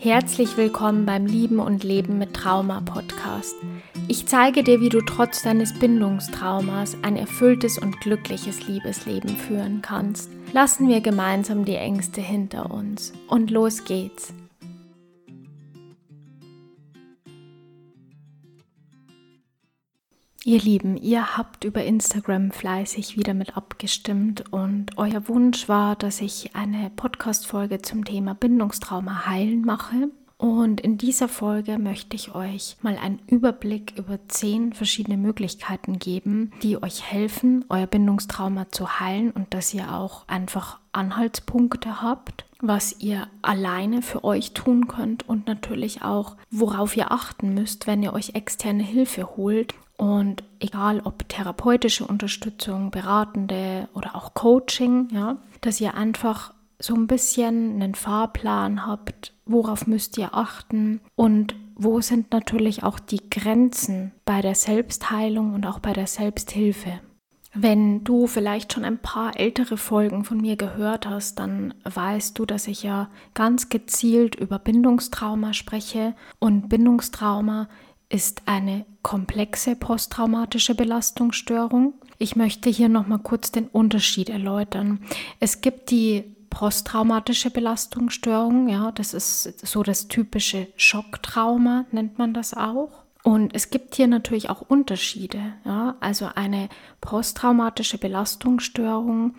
Herzlich willkommen beim Lieben und Leben mit Trauma Podcast. Ich zeige dir, wie du trotz deines Bindungstraumas ein erfülltes und glückliches Liebesleben führen kannst. Lassen wir gemeinsam die Ängste hinter uns. Und los geht's. Ihr Lieben, ihr habt über Instagram fleißig wieder mit abgestimmt und euer Wunsch war, dass ich eine Podcast-Folge zum Thema Bindungstrauma heilen mache. Und in dieser Folge möchte ich euch mal einen Überblick über zehn verschiedene Möglichkeiten geben, die euch helfen, euer Bindungstrauma zu heilen und dass ihr auch einfach Anhaltspunkte habt, was ihr alleine für euch tun könnt und natürlich auch, worauf ihr achten müsst, wenn ihr euch externe Hilfe holt und egal ob therapeutische Unterstützung, beratende oder auch Coaching, ja, dass ihr einfach so ein bisschen einen Fahrplan habt, worauf müsst ihr achten und wo sind natürlich auch die Grenzen bei der Selbstheilung und auch bei der Selbsthilfe. Wenn du vielleicht schon ein paar ältere Folgen von mir gehört hast, dann weißt du, dass ich ja ganz gezielt über Bindungstrauma spreche und Bindungstrauma ist eine komplexe posttraumatische Belastungsstörung. Ich möchte hier noch mal kurz den Unterschied erläutern. Es gibt die posttraumatische Belastungsstörung, ja, das ist so das typische Schocktrauma, nennt man das auch. Und es gibt hier natürlich auch Unterschiede. Ja? Also eine posttraumatische Belastungsstörung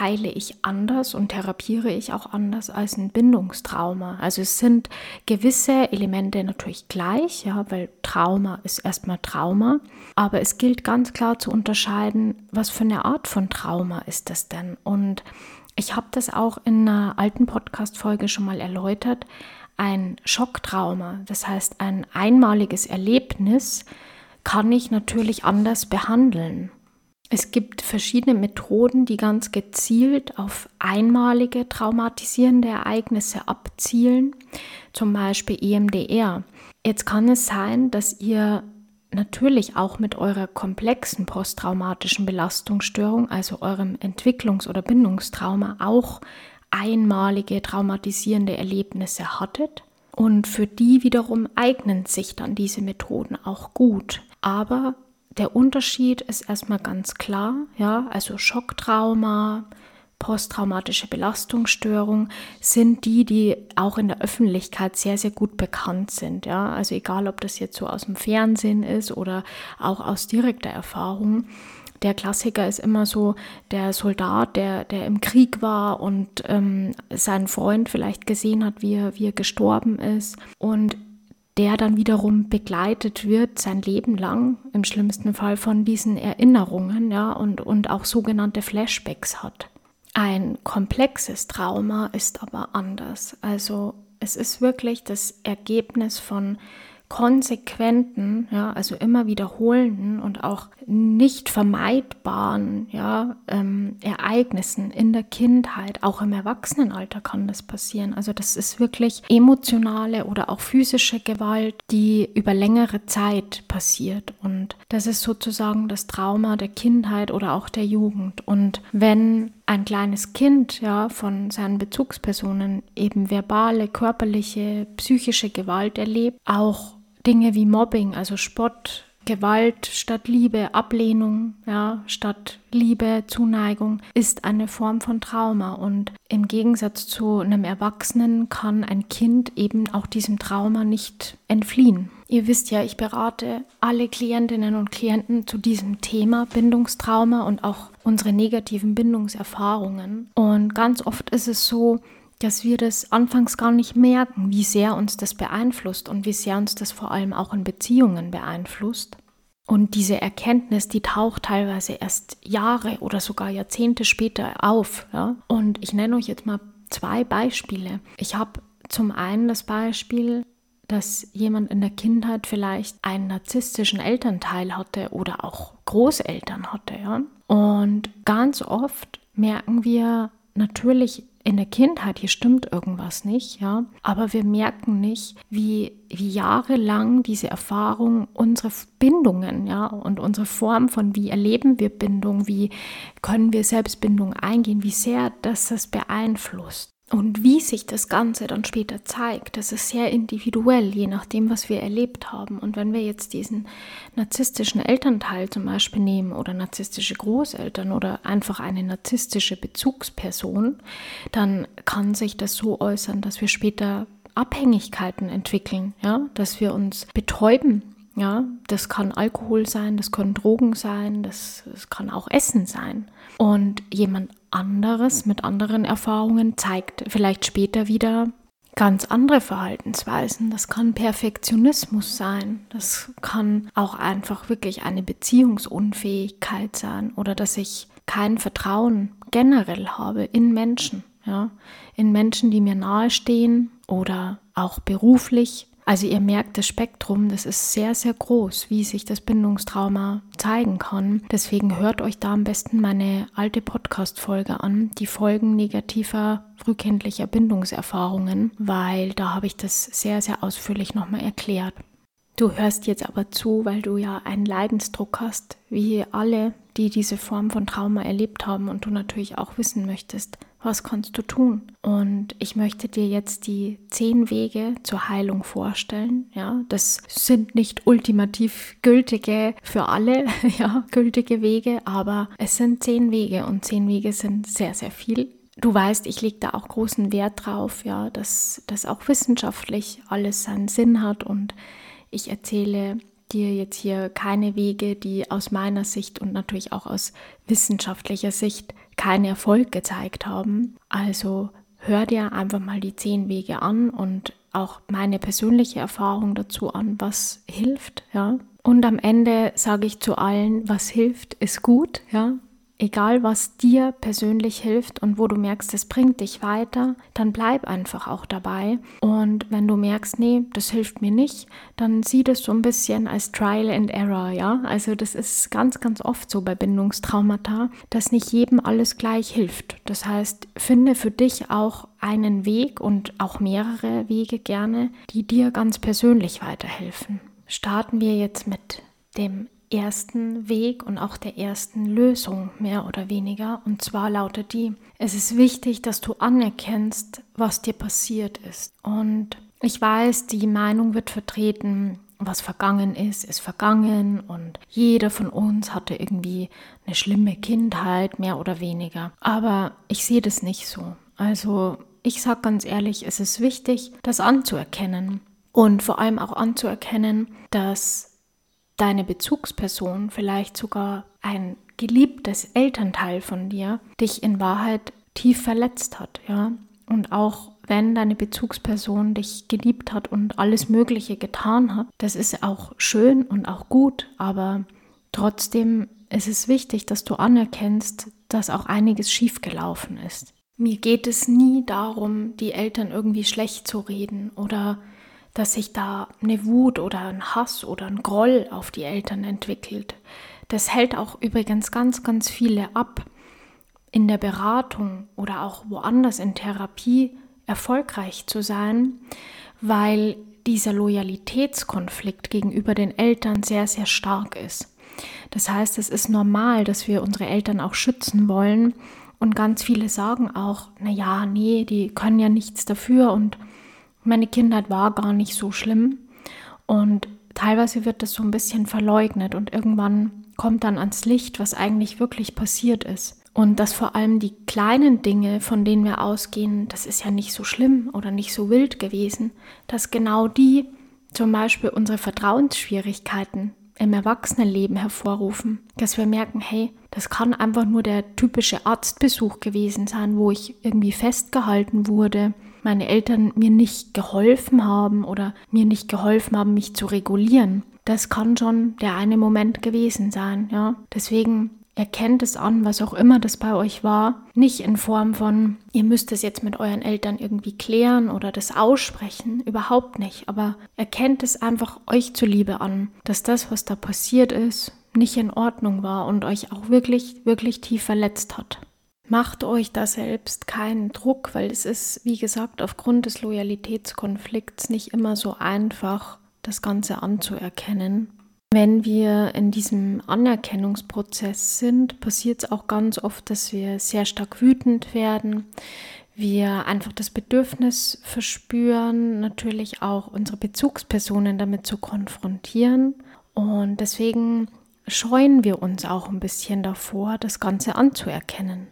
heile ich anders und therapiere ich auch anders als ein Bindungstrauma. Also es sind gewisse Elemente natürlich gleich, ja, weil Trauma ist erstmal Trauma, aber es gilt ganz klar zu unterscheiden, was für eine Art von Trauma ist das denn? Und ich habe das auch in einer alten Podcast Folge schon mal erläutert. Ein Schocktrauma, das heißt ein einmaliges Erlebnis, kann ich natürlich anders behandeln. Es gibt verschiedene Methoden, die ganz gezielt auf einmalige traumatisierende Ereignisse abzielen, zum Beispiel EMDR. Jetzt kann es sein, dass ihr natürlich auch mit eurer komplexen posttraumatischen Belastungsstörung, also eurem Entwicklungs- oder Bindungstrauma, auch einmalige traumatisierende Erlebnisse hattet. Und für die wiederum eignen sich dann diese Methoden auch gut. Aber der Unterschied ist erstmal ganz klar, ja, also Schocktrauma, posttraumatische Belastungsstörung sind die, die auch in der Öffentlichkeit sehr, sehr gut bekannt sind. Ja? Also egal, ob das jetzt so aus dem Fernsehen ist oder auch aus direkter Erfahrung. Der Klassiker ist immer so der Soldat, der, der im Krieg war und ähm, seinen Freund vielleicht gesehen hat, wie er, wie er gestorben ist. Und der dann wiederum begleitet wird sein Leben lang, im schlimmsten Fall von diesen Erinnerungen, ja, und, und auch sogenannte Flashbacks hat. Ein komplexes Trauma ist aber anders. Also es ist wirklich das Ergebnis von konsequenten, ja, also immer wiederholenden und auch nicht vermeidbaren ja, ähm, Ereignissen in der Kindheit, auch im Erwachsenenalter kann das passieren. Also das ist wirklich emotionale oder auch physische Gewalt, die über längere Zeit passiert. Und das ist sozusagen das Trauma der Kindheit oder auch der Jugend. Und wenn ein kleines Kind ja von seinen Bezugspersonen eben verbale, körperliche, psychische Gewalt erlebt, auch Dinge wie Mobbing, also Spott, Gewalt statt Liebe, Ablehnung, ja, statt Liebe, Zuneigung ist eine Form von Trauma und im Gegensatz zu einem Erwachsenen kann ein Kind eben auch diesem Trauma nicht entfliehen. Ihr wisst ja, ich berate alle Klientinnen und Klienten zu diesem Thema Bindungstrauma und auch unsere negativen Bindungserfahrungen. Und ganz oft ist es so, dass wir das anfangs gar nicht merken, wie sehr uns das beeinflusst und wie sehr uns das vor allem auch in Beziehungen beeinflusst. Und diese Erkenntnis, die taucht teilweise erst Jahre oder sogar Jahrzehnte später auf. Ja? Und ich nenne euch jetzt mal zwei Beispiele. Ich habe zum einen das Beispiel, dass jemand in der Kindheit vielleicht einen narzisstischen Elternteil hatte oder auch Großeltern hatte. Ja? Und ganz oft merken wir natürlich in der Kindheit, hier stimmt irgendwas nicht, ja. Aber wir merken nicht, wie, wie jahrelang diese Erfahrung unsere Bindungen, ja, und unsere Form von wie erleben wir Bindung, wie können wir Selbstbindung eingehen, wie sehr das das beeinflusst. Und wie sich das Ganze dann später zeigt, das ist sehr individuell, je nachdem, was wir erlebt haben. Und wenn wir jetzt diesen narzisstischen Elternteil zum Beispiel nehmen oder narzisstische Großeltern oder einfach eine narzisstische Bezugsperson, dann kann sich das so äußern, dass wir später Abhängigkeiten entwickeln, ja, dass wir uns betäuben. Ja, das kann Alkohol sein, das können Drogen sein, das, das kann auch Essen sein. Und jemand anderes mit anderen Erfahrungen zeigt vielleicht später wieder ganz andere Verhaltensweisen. Das kann Perfektionismus sein. Das kann auch einfach wirklich eine Beziehungsunfähigkeit sein oder dass ich kein Vertrauen generell habe in Menschen, ja, in Menschen, die mir nahestehen oder auch beruflich also ihr merkt das Spektrum, das ist sehr, sehr groß, wie sich das Bindungstrauma zeigen kann. Deswegen hört euch da am besten meine alte Podcast-Folge an, die Folgen negativer frühkindlicher Bindungserfahrungen, weil da habe ich das sehr, sehr ausführlich nochmal erklärt. Du hörst jetzt aber zu, weil du ja einen Leidensdruck hast, wie alle, die diese Form von Trauma erlebt haben und du natürlich auch wissen möchtest, was kannst du tun? Und ich möchte dir jetzt die zehn Wege zur Heilung vorstellen. Ja, das sind nicht ultimativ gültige für alle, ja, gültige Wege, aber es sind zehn Wege und zehn Wege sind sehr, sehr viel. Du weißt, ich lege da auch großen Wert drauf, ja, dass das auch wissenschaftlich alles seinen Sinn hat und ich erzähle dir jetzt hier keine Wege, die aus meiner Sicht und natürlich auch aus wissenschaftlicher Sicht keinen Erfolg gezeigt haben. Also hör dir einfach mal die zehn Wege an und auch meine persönliche Erfahrung dazu an, was hilft, ja. Und am Ende sage ich zu allen, was hilft, ist gut, ja egal was dir persönlich hilft und wo du merkst, es bringt dich weiter, dann bleib einfach auch dabei. Und wenn du merkst, nee, das hilft mir nicht, dann sieh das so ein bisschen als Trial and Error, ja. Also das ist ganz, ganz oft so bei Bindungstraumata, dass nicht jedem alles gleich hilft. Das heißt, finde für dich auch einen Weg und auch mehrere Wege gerne, die dir ganz persönlich weiterhelfen. Starten wir jetzt mit dem ersten Weg und auch der ersten Lösung, mehr oder weniger. Und zwar lautet die, es ist wichtig, dass du anerkennst, was dir passiert ist. Und ich weiß, die Meinung wird vertreten, was vergangen ist, ist vergangen und jeder von uns hatte irgendwie eine schlimme Kindheit, mehr oder weniger. Aber ich sehe das nicht so. Also ich sage ganz ehrlich, es ist wichtig, das anzuerkennen und vor allem auch anzuerkennen, dass deine Bezugsperson, vielleicht sogar ein geliebtes Elternteil von dir, dich in Wahrheit tief verletzt hat, ja. Und auch wenn deine Bezugsperson dich geliebt hat und alles Mögliche getan hat, das ist auch schön und auch gut, aber trotzdem ist es wichtig, dass du anerkennst, dass auch einiges schiefgelaufen ist. Mir geht es nie darum, die Eltern irgendwie schlecht zu reden oder dass sich da eine Wut oder ein Hass oder ein Groll auf die Eltern entwickelt. Das hält auch übrigens ganz, ganz viele ab, in der Beratung oder auch woanders in Therapie erfolgreich zu sein, weil dieser Loyalitätskonflikt gegenüber den Eltern sehr, sehr stark ist. Das heißt, es ist normal, dass wir unsere Eltern auch schützen wollen und ganz viele sagen auch, na ja, nee, die können ja nichts dafür und meine Kindheit war gar nicht so schlimm und teilweise wird das so ein bisschen verleugnet und irgendwann kommt dann ans Licht, was eigentlich wirklich passiert ist. Und dass vor allem die kleinen Dinge, von denen wir ausgehen, das ist ja nicht so schlimm oder nicht so wild gewesen, dass genau die zum Beispiel unsere Vertrauensschwierigkeiten im Erwachsenenleben hervorrufen. Dass wir merken, hey, das kann einfach nur der typische Arztbesuch gewesen sein, wo ich irgendwie festgehalten wurde, meine Eltern mir nicht geholfen haben oder mir nicht geholfen haben, mich zu regulieren. Das kann schon der eine Moment gewesen sein, ja. Deswegen erkennt es an, was auch immer das bei euch war. Nicht in Form von, ihr müsst es jetzt mit euren Eltern irgendwie klären oder das aussprechen. Überhaupt nicht. Aber erkennt es einfach euch zuliebe an, dass das, was da passiert ist, nicht in Ordnung war und euch auch wirklich, wirklich tief verletzt hat. Macht euch da selbst keinen Druck, weil es ist, wie gesagt, aufgrund des Loyalitätskonflikts nicht immer so einfach, das Ganze anzuerkennen. Wenn wir in diesem Anerkennungsprozess sind, passiert es auch ganz oft, dass wir sehr stark wütend werden. wir einfach das Bedürfnis verspüren, natürlich auch unsere Bezugspersonen damit zu konfrontieren. Und deswegen scheuen wir uns auch ein bisschen davor, das Ganze anzuerkennen.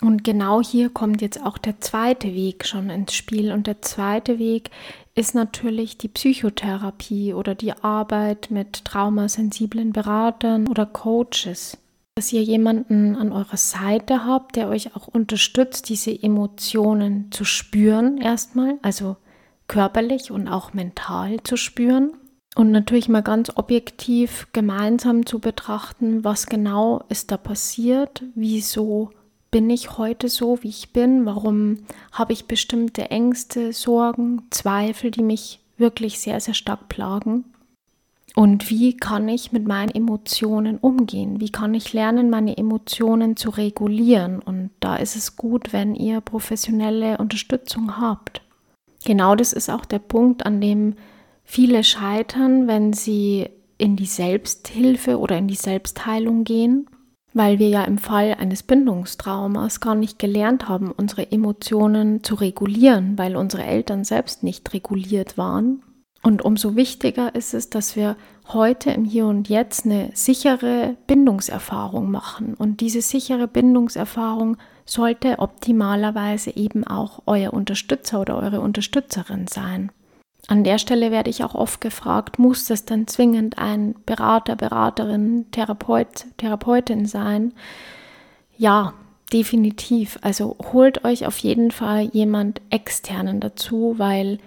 Und genau hier kommt jetzt auch der zweite Weg schon ins Spiel. Und der zweite Weg ist natürlich die Psychotherapie oder die Arbeit mit traumasensiblen Beratern oder Coaches dass ihr jemanden an eurer Seite habt, der euch auch unterstützt, diese Emotionen zu spüren erstmal, also körperlich und auch mental zu spüren. Und natürlich mal ganz objektiv gemeinsam zu betrachten, was genau ist da passiert, wieso bin ich heute so, wie ich bin, warum habe ich bestimmte Ängste, Sorgen, Zweifel, die mich wirklich sehr, sehr stark plagen. Und wie kann ich mit meinen Emotionen umgehen? Wie kann ich lernen, meine Emotionen zu regulieren? Und da ist es gut, wenn ihr professionelle Unterstützung habt. Genau das ist auch der Punkt, an dem viele scheitern, wenn sie in die Selbsthilfe oder in die Selbstheilung gehen, weil wir ja im Fall eines Bindungstraumas gar nicht gelernt haben, unsere Emotionen zu regulieren, weil unsere Eltern selbst nicht reguliert waren und umso wichtiger ist es, dass wir heute im Hier und Jetzt eine sichere Bindungserfahrung machen. Und diese sichere Bindungserfahrung sollte optimalerweise eben auch euer Unterstützer oder eure Unterstützerin sein. An der Stelle werde ich auch oft gefragt, muss das dann zwingend ein Berater, Beraterin, Therapeut, Therapeutin sein? Ja, definitiv. Also holt euch auf jeden Fall jemand externen dazu, weil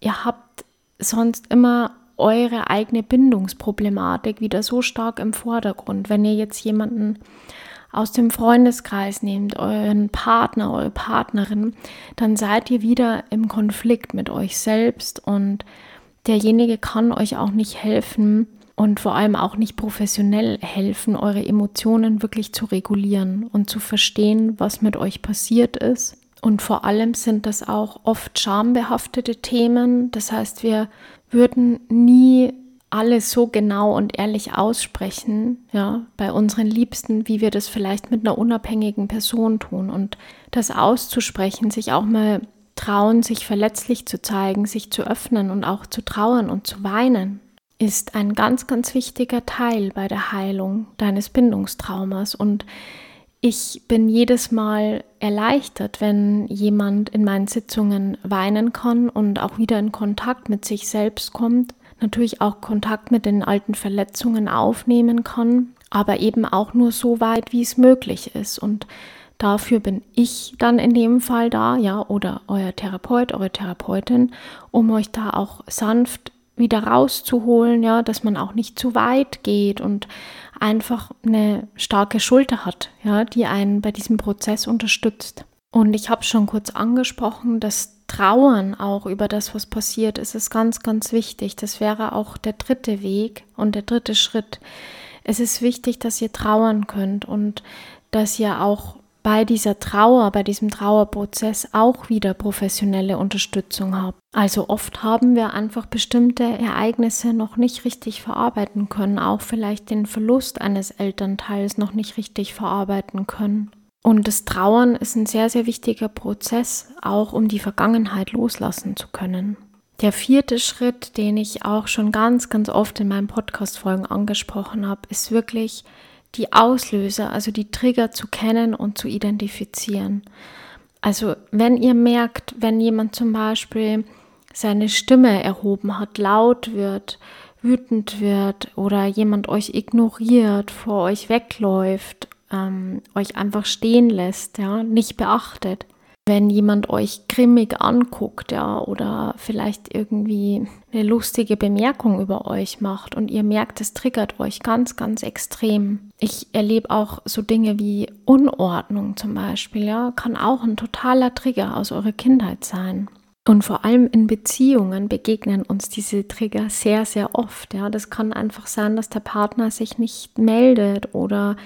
ihr habt sonst immer eure eigene Bindungsproblematik wieder so stark im Vordergrund. Wenn ihr jetzt jemanden aus dem Freundeskreis nehmt, euren Partner, eure Partnerin, dann seid ihr wieder im Konflikt mit euch selbst und derjenige kann euch auch nicht helfen und vor allem auch nicht professionell helfen, eure Emotionen wirklich zu regulieren und zu verstehen, was mit euch passiert ist und vor allem sind das auch oft schambehaftete Themen. Das heißt, wir würden nie alles so genau und ehrlich aussprechen, ja, bei unseren Liebsten, wie wir das vielleicht mit einer unabhängigen Person tun. Und das auszusprechen, sich auch mal trauen, sich verletzlich zu zeigen, sich zu öffnen und auch zu trauern und zu weinen, ist ein ganz, ganz wichtiger Teil bei der Heilung deines Bindungstraumas. Und ich bin jedes Mal erleichtert, wenn jemand in meinen Sitzungen weinen kann und auch wieder in Kontakt mit sich selbst kommt, natürlich auch Kontakt mit den alten Verletzungen aufnehmen kann, aber eben auch nur so weit, wie es möglich ist. Und dafür bin ich dann in dem Fall da, ja, oder euer Therapeut, eure Therapeutin, um euch da auch sanft wieder rauszuholen, ja, dass man auch nicht zu weit geht und einfach eine starke Schulter hat, ja, die einen bei diesem Prozess unterstützt. Und ich habe schon kurz angesprochen, das Trauern auch über das, was passiert ist, ist ganz, ganz wichtig. Das wäre auch der dritte Weg und der dritte Schritt. Es ist wichtig, dass ihr trauern könnt und dass ihr auch bei dieser Trauer, bei diesem Trauerprozess auch wieder professionelle Unterstützung habt. Also oft haben wir einfach bestimmte Ereignisse noch nicht richtig verarbeiten können, auch vielleicht den Verlust eines Elternteils noch nicht richtig verarbeiten können. Und das Trauern ist ein sehr, sehr wichtiger Prozess, auch um die Vergangenheit loslassen zu können. Der vierte Schritt, den ich auch schon ganz, ganz oft in meinen Podcast-Folgen angesprochen habe, ist wirklich die Auslöser, also die Trigger zu kennen und zu identifizieren. Also wenn ihr merkt, wenn jemand zum Beispiel seine Stimme erhoben hat, laut wird, wütend wird oder jemand euch ignoriert, vor euch wegläuft, ähm, euch einfach stehen lässt, ja, nicht beachtet, wenn jemand euch grimmig anguckt, ja, oder vielleicht irgendwie eine lustige Bemerkung über euch macht und ihr merkt, es triggert euch ganz, ganz extrem. Ich erlebe auch so Dinge wie Unordnung zum Beispiel, ja, kann auch ein totaler Trigger aus eurer Kindheit sein. Und vor allem in Beziehungen begegnen uns diese Trigger sehr, sehr oft. Ja, das kann einfach sein, dass der Partner sich nicht meldet oder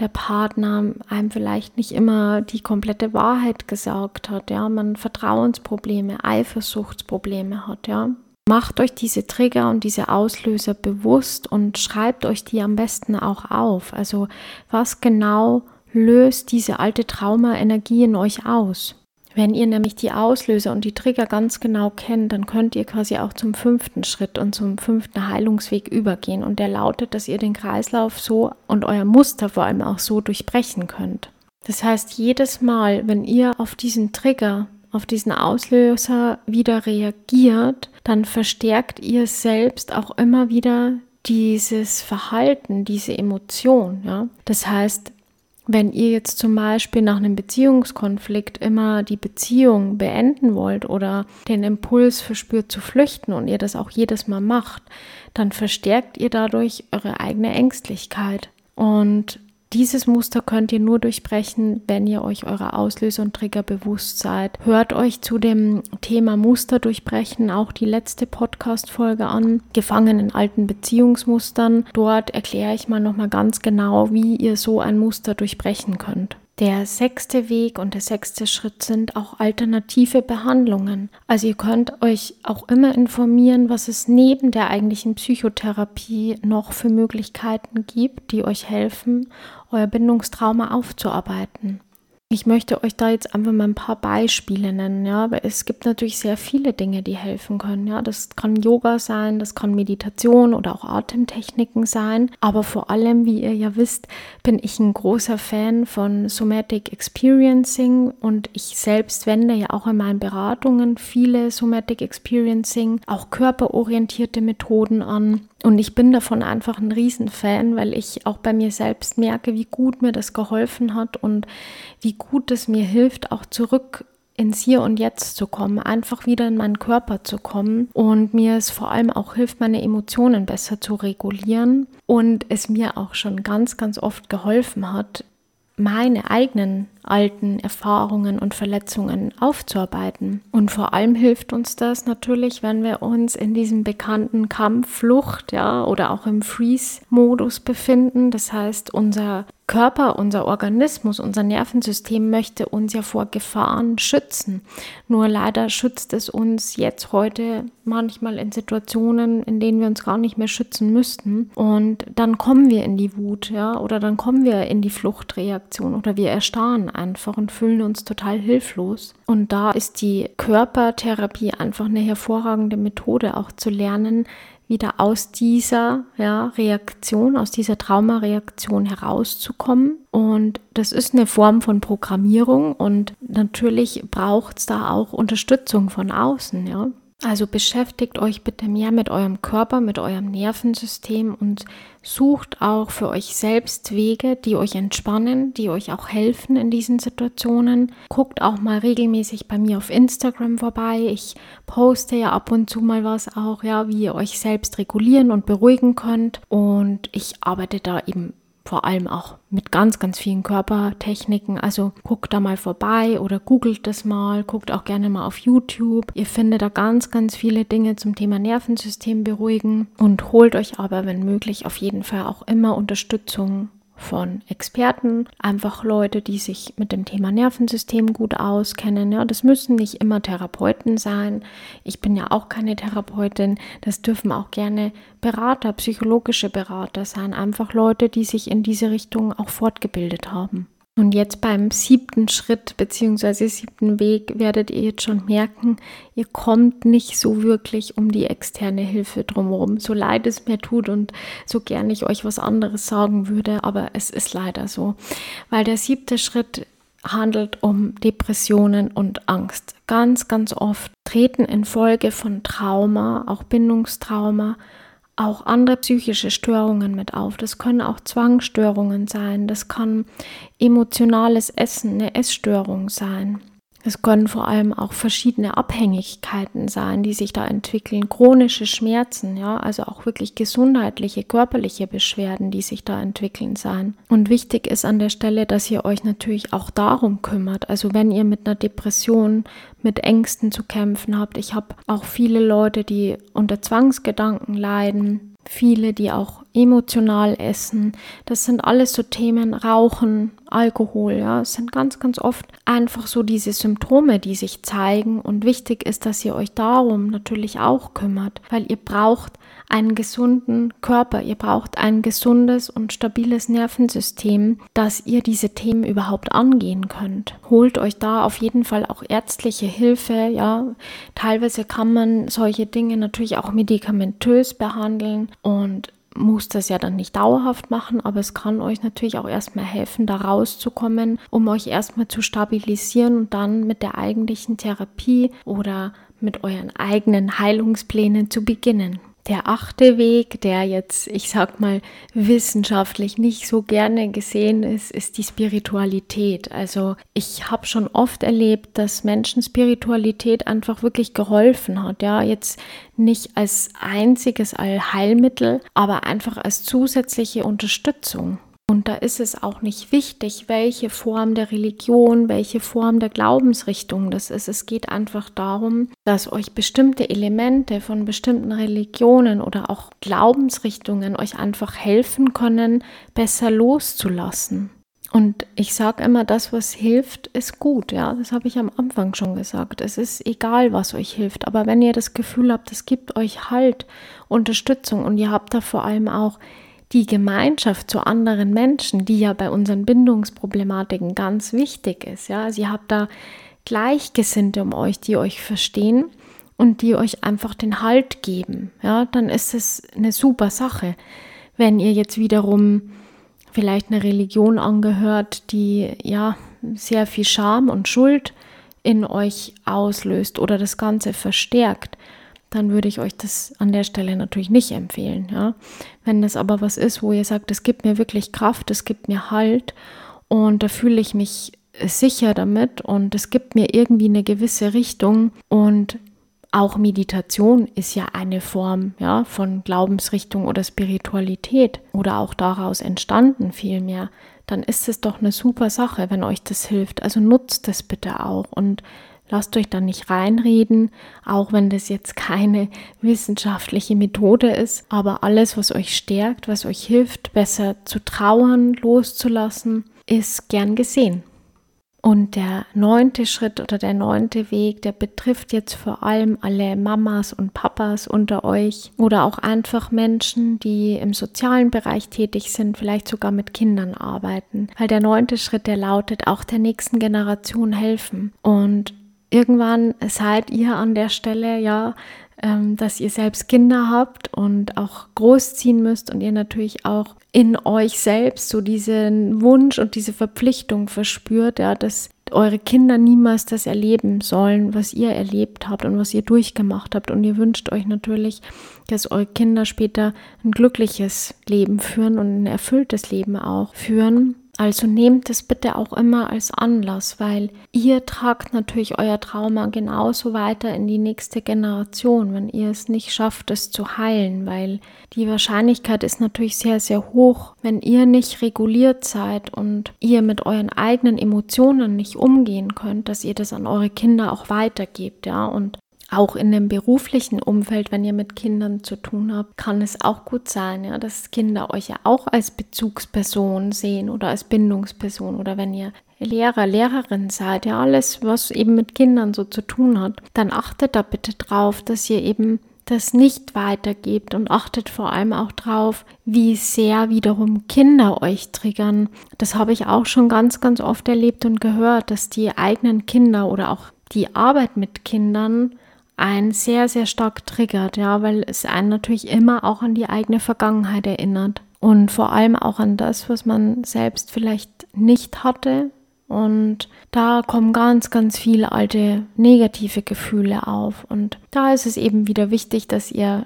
der Partner einem vielleicht nicht immer die komplette Wahrheit gesagt hat, ja, man Vertrauensprobleme, Eifersuchtsprobleme hat, ja. Macht euch diese Trigger und diese Auslöser bewusst und schreibt euch die am besten auch auf. Also was genau löst diese alte Trauma-Energie in euch aus? Wenn ihr nämlich die Auslöser und die Trigger ganz genau kennt, dann könnt ihr quasi auch zum fünften Schritt und zum fünften Heilungsweg übergehen. Und der lautet, dass ihr den Kreislauf so und euer Muster vor allem auch so durchbrechen könnt. Das heißt, jedes Mal, wenn ihr auf diesen Trigger, auf diesen Auslöser wieder reagiert, dann verstärkt ihr selbst auch immer wieder dieses Verhalten, diese Emotion. Ja? Das heißt, wenn ihr jetzt zum Beispiel nach einem Beziehungskonflikt immer die Beziehung beenden wollt oder den Impuls verspürt zu flüchten und ihr das auch jedes Mal macht, dann verstärkt ihr dadurch eure eigene Ängstlichkeit. Und dieses Muster könnt ihr nur durchbrechen, wenn ihr euch eurer Auslöser und Trigger bewusst seid. Hört euch zu dem Thema Muster durchbrechen auch die letzte Podcast-Folge an, gefangen in alten Beziehungsmustern. Dort erkläre ich mal nochmal ganz genau, wie ihr so ein Muster durchbrechen könnt. Der sechste Weg und der sechste Schritt sind auch alternative Behandlungen. Also ihr könnt euch auch immer informieren, was es neben der eigentlichen Psychotherapie noch für Möglichkeiten gibt, die euch helfen, euer Bindungstrauma aufzuarbeiten. Ich möchte euch da jetzt einfach mal ein paar Beispiele nennen, ja, aber es gibt natürlich sehr viele Dinge, die helfen können, ja. Das kann Yoga sein, das kann Meditation oder auch Atemtechniken sein, aber vor allem, wie ihr ja wisst, bin ich ein großer Fan von Somatic Experiencing und ich selbst wende ja auch in meinen Beratungen viele Somatic Experiencing, auch körperorientierte Methoden an. Und ich bin davon einfach ein Riesenfan, weil ich auch bei mir selbst merke, wie gut mir das geholfen hat und wie gut es mir hilft, auch zurück ins Hier und Jetzt zu kommen, einfach wieder in meinen Körper zu kommen. Und mir es vor allem auch hilft, meine Emotionen besser zu regulieren und es mir auch schon ganz, ganz oft geholfen hat, meine eigenen alten Erfahrungen und Verletzungen aufzuarbeiten. Und vor allem hilft uns das natürlich, wenn wir uns in diesem bekannten Kampf, Flucht, ja, oder auch im Freeze-Modus befinden. Das heißt, unser Körper, unser Organismus, unser Nervensystem möchte uns ja vor Gefahren schützen. Nur leider schützt es uns jetzt heute manchmal in Situationen, in denen wir uns gar nicht mehr schützen müssten. Und dann kommen wir in die Wut, ja, oder dann kommen wir in die Fluchtreaktion oder wir erstarren einfach und fühlen uns total hilflos. Und da ist die Körpertherapie einfach eine hervorragende Methode, auch zu lernen, wieder aus dieser ja, Reaktion, aus dieser Traumareaktion herauszukommen. Und das ist eine Form von Programmierung und natürlich braucht es da auch Unterstützung von außen. Ja. Also beschäftigt euch bitte mehr mit eurem Körper, mit eurem Nervensystem und sucht auch für euch selbst Wege, die euch entspannen, die euch auch helfen in diesen Situationen. Guckt auch mal regelmäßig bei mir auf Instagram vorbei. Ich poste ja ab und zu mal was auch, ja, wie ihr euch selbst regulieren und beruhigen könnt. Und ich arbeite da eben vor allem auch mit ganz, ganz vielen Körpertechniken. Also guckt da mal vorbei oder googelt das mal, guckt auch gerne mal auf YouTube. Ihr findet da ganz, ganz viele Dinge zum Thema Nervensystem beruhigen und holt euch aber, wenn möglich, auf jeden Fall auch immer Unterstützung von Experten, einfach Leute, die sich mit dem Thema Nervensystem gut auskennen. Ja, das müssen nicht immer Therapeuten sein. Ich bin ja auch keine Therapeutin. Das dürfen auch gerne Berater, psychologische Berater sein, einfach Leute, die sich in diese Richtung auch fortgebildet haben. Und jetzt beim siebten Schritt bzw. siebten Weg werdet ihr jetzt schon merken, ihr kommt nicht so wirklich um die externe Hilfe drumherum. So leid es mir tut und so gern ich euch was anderes sagen würde, aber es ist leider so. Weil der siebte Schritt handelt um Depressionen und Angst. Ganz, ganz oft treten infolge von Trauma, auch Bindungstrauma, auch andere psychische Störungen mit auf. Das können auch Zwangsstörungen sein. Das kann emotionales Essen, eine Essstörung sein. Es können vor allem auch verschiedene Abhängigkeiten sein, die sich da entwickeln, chronische Schmerzen, ja, also auch wirklich gesundheitliche, körperliche Beschwerden, die sich da entwickeln sein. Und wichtig ist an der Stelle, dass ihr euch natürlich auch darum kümmert. Also wenn ihr mit einer Depression, mit Ängsten zu kämpfen habt, ich habe auch viele Leute, die unter Zwangsgedanken leiden, viele, die auch emotional essen. Das sind alles so Themen, Rauchen, Alkohol, ja. Es sind ganz, ganz oft einfach so diese Symptome, die sich zeigen. Und wichtig ist, dass ihr euch darum natürlich auch kümmert, weil ihr braucht einen gesunden Körper, ihr braucht ein gesundes und stabiles Nervensystem, dass ihr diese Themen überhaupt angehen könnt. Holt euch da auf jeden Fall auch ärztliche Hilfe, ja. Teilweise kann man solche Dinge natürlich auch medikamentös behandeln und muss das ja dann nicht dauerhaft machen, aber es kann euch natürlich auch erstmal helfen, da rauszukommen, um euch erstmal zu stabilisieren und dann mit der eigentlichen Therapie oder mit euren eigenen Heilungsplänen zu beginnen. Der achte Weg, der jetzt, ich sag mal, wissenschaftlich nicht so gerne gesehen ist, ist die Spiritualität. Also ich habe schon oft erlebt, dass Menschen Spiritualität einfach wirklich geholfen hat. Ja, jetzt nicht als einziges Allheilmittel, aber einfach als zusätzliche Unterstützung. Und da ist es auch nicht wichtig, welche Form der Religion, welche Form der Glaubensrichtung das ist. Es geht einfach darum, dass euch bestimmte Elemente von bestimmten Religionen oder auch Glaubensrichtungen euch einfach helfen können, besser loszulassen. Und ich sage immer, das, was hilft, ist gut. Ja, das habe ich am Anfang schon gesagt. Es ist egal, was euch hilft. Aber wenn ihr das Gefühl habt, es gibt euch Halt, Unterstützung und ihr habt da vor allem auch die Gemeinschaft zu anderen Menschen, die ja bei unseren Bindungsproblematiken ganz wichtig ist. Ja, Sie habt da Gleichgesinnte um euch, die euch verstehen und die euch einfach den Halt geben. Ja, dann ist es eine super Sache. Wenn ihr jetzt wiederum vielleicht eine Religion angehört, die ja sehr viel Scham und Schuld in euch auslöst oder das Ganze verstärkt, dann würde ich euch das an der Stelle natürlich nicht empfehlen. Ja? Wenn das aber was ist, wo ihr sagt, es gibt mir wirklich Kraft, es gibt mir Halt und da fühle ich mich sicher damit und es gibt mir irgendwie eine gewisse Richtung und auch Meditation ist ja eine Form ja, von Glaubensrichtung oder Spiritualität oder auch daraus entstanden vielmehr, dann ist es doch eine super Sache, wenn euch das hilft. Also nutzt es bitte auch und Lasst euch da nicht reinreden, auch wenn das jetzt keine wissenschaftliche Methode ist, aber alles, was euch stärkt, was euch hilft, besser zu trauern, loszulassen, ist gern gesehen. Und der neunte Schritt oder der neunte Weg, der betrifft jetzt vor allem alle Mamas und Papas unter euch oder auch einfach Menschen, die im sozialen Bereich tätig sind, vielleicht sogar mit Kindern arbeiten. Weil der neunte Schritt, der lautet, auch der nächsten Generation helfen. Und irgendwann seid ihr an der Stelle ja, ähm, dass ihr selbst Kinder habt und auch großziehen müsst und ihr natürlich auch in euch selbst so diesen Wunsch und diese Verpflichtung verspürt, ja, dass eure Kinder niemals das erleben sollen, was ihr erlebt habt und was ihr durchgemacht habt. Und ihr wünscht euch natürlich, dass eure Kinder später ein glückliches Leben führen und ein erfülltes Leben auch führen. Also nehmt es bitte auch immer als Anlass, weil ihr tragt natürlich euer Trauma genauso weiter in die nächste Generation, wenn ihr es nicht schafft, es zu heilen, weil die Wahrscheinlichkeit ist natürlich sehr, sehr hoch, wenn ihr nicht reguliert seid und ihr mit euren eigenen Emotionen nicht umgehen könnt, dass ihr das an eure Kinder auch weitergebt, ja, und auch in dem beruflichen Umfeld, wenn ihr mit Kindern zu tun habt, kann es auch gut sein, ja, dass Kinder euch ja auch als Bezugsperson sehen oder als Bindungsperson oder wenn ihr Lehrer, Lehrerin seid, ja, alles, was eben mit Kindern so zu tun hat, dann achtet da bitte drauf, dass ihr eben das nicht weitergebt und achtet vor allem auch drauf, wie sehr wiederum Kinder euch triggern. Das habe ich auch schon ganz, ganz oft erlebt und gehört, dass die eigenen Kinder oder auch die Arbeit mit Kindern einen sehr, sehr stark triggert, ja, weil es einen natürlich immer auch an die eigene Vergangenheit erinnert und vor allem auch an das, was man selbst vielleicht nicht hatte. Und da kommen ganz, ganz viele alte negative Gefühle auf. Und da ist es eben wieder wichtig, dass ihr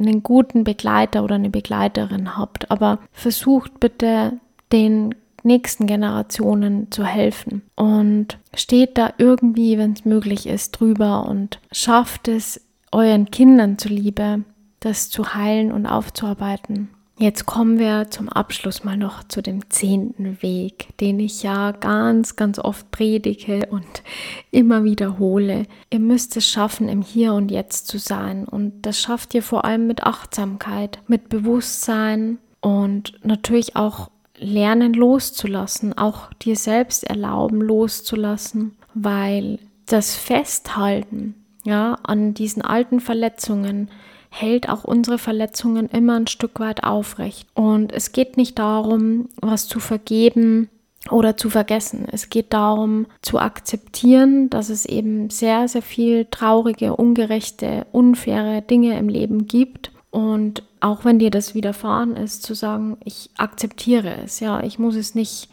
einen guten Begleiter oder eine Begleiterin habt. Aber versucht bitte den nächsten Generationen zu helfen. Und steht da irgendwie, wenn es möglich ist, drüber und schafft es euren Kindern zuliebe, das zu heilen und aufzuarbeiten. Jetzt kommen wir zum Abschluss mal noch zu dem zehnten Weg, den ich ja ganz, ganz oft predige und immer wiederhole. Ihr müsst es schaffen, im Hier und Jetzt zu sein. Und das schafft ihr vor allem mit Achtsamkeit, mit Bewusstsein und natürlich auch lernen loszulassen, auch dir selbst erlauben loszulassen, weil das Festhalten ja, an diesen alten Verletzungen hält auch unsere Verletzungen immer ein Stück weit aufrecht. Und es geht nicht darum, was zu vergeben oder zu vergessen. Es geht darum, zu akzeptieren, dass es eben sehr, sehr viel traurige, ungerechte, unfaire Dinge im Leben gibt. Und auch wenn dir das widerfahren ist, zu sagen, ich akzeptiere es. Ja, ich muss es nicht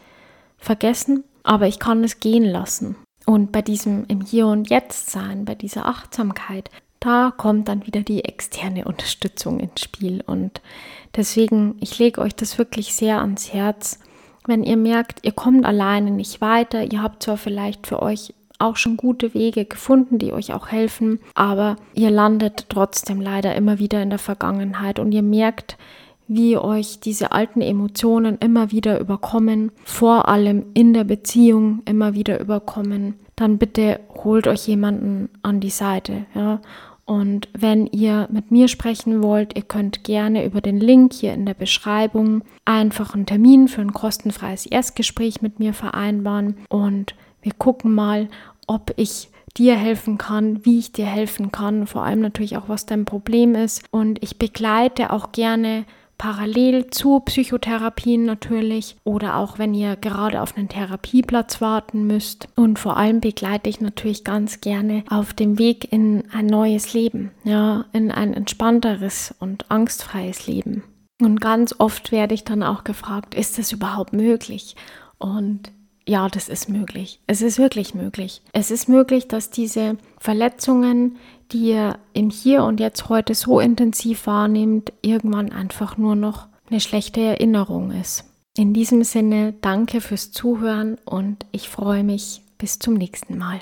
vergessen, aber ich kann es gehen lassen. Und bei diesem im Hier und Jetzt sein, bei dieser Achtsamkeit, da kommt dann wieder die externe Unterstützung ins Spiel. Und deswegen, ich lege euch das wirklich sehr ans Herz. Wenn ihr merkt, ihr kommt alleine nicht weiter, ihr habt zwar vielleicht für euch auch schon gute Wege gefunden, die euch auch helfen, aber ihr landet trotzdem leider immer wieder in der Vergangenheit und ihr merkt, wie euch diese alten Emotionen immer wieder überkommen, vor allem in der Beziehung immer wieder überkommen, dann bitte holt euch jemanden an die Seite, ja, und wenn ihr mit mir sprechen wollt, ihr könnt gerne über den Link hier in der Beschreibung einfach einen Termin für ein kostenfreies Erstgespräch mit mir vereinbaren. Und wir gucken mal, ob ich dir helfen kann, wie ich dir helfen kann, vor allem natürlich auch, was dein Problem ist. Und ich begleite auch gerne parallel zu Psychotherapien natürlich oder auch wenn ihr gerade auf einen Therapieplatz warten müsst. Und vor allem begleite ich natürlich ganz gerne auf dem Weg in ein neues Leben, ja, in ein entspannteres und angstfreies Leben. Und ganz oft werde ich dann auch gefragt, ist das überhaupt möglich? Und ja, das ist möglich. Es ist wirklich möglich. Es ist möglich, dass diese Verletzungen, die ihr im Hier und Jetzt heute so intensiv wahrnehmt, irgendwann einfach nur noch eine schlechte Erinnerung ist. In diesem Sinne, danke fürs Zuhören und ich freue mich bis zum nächsten Mal.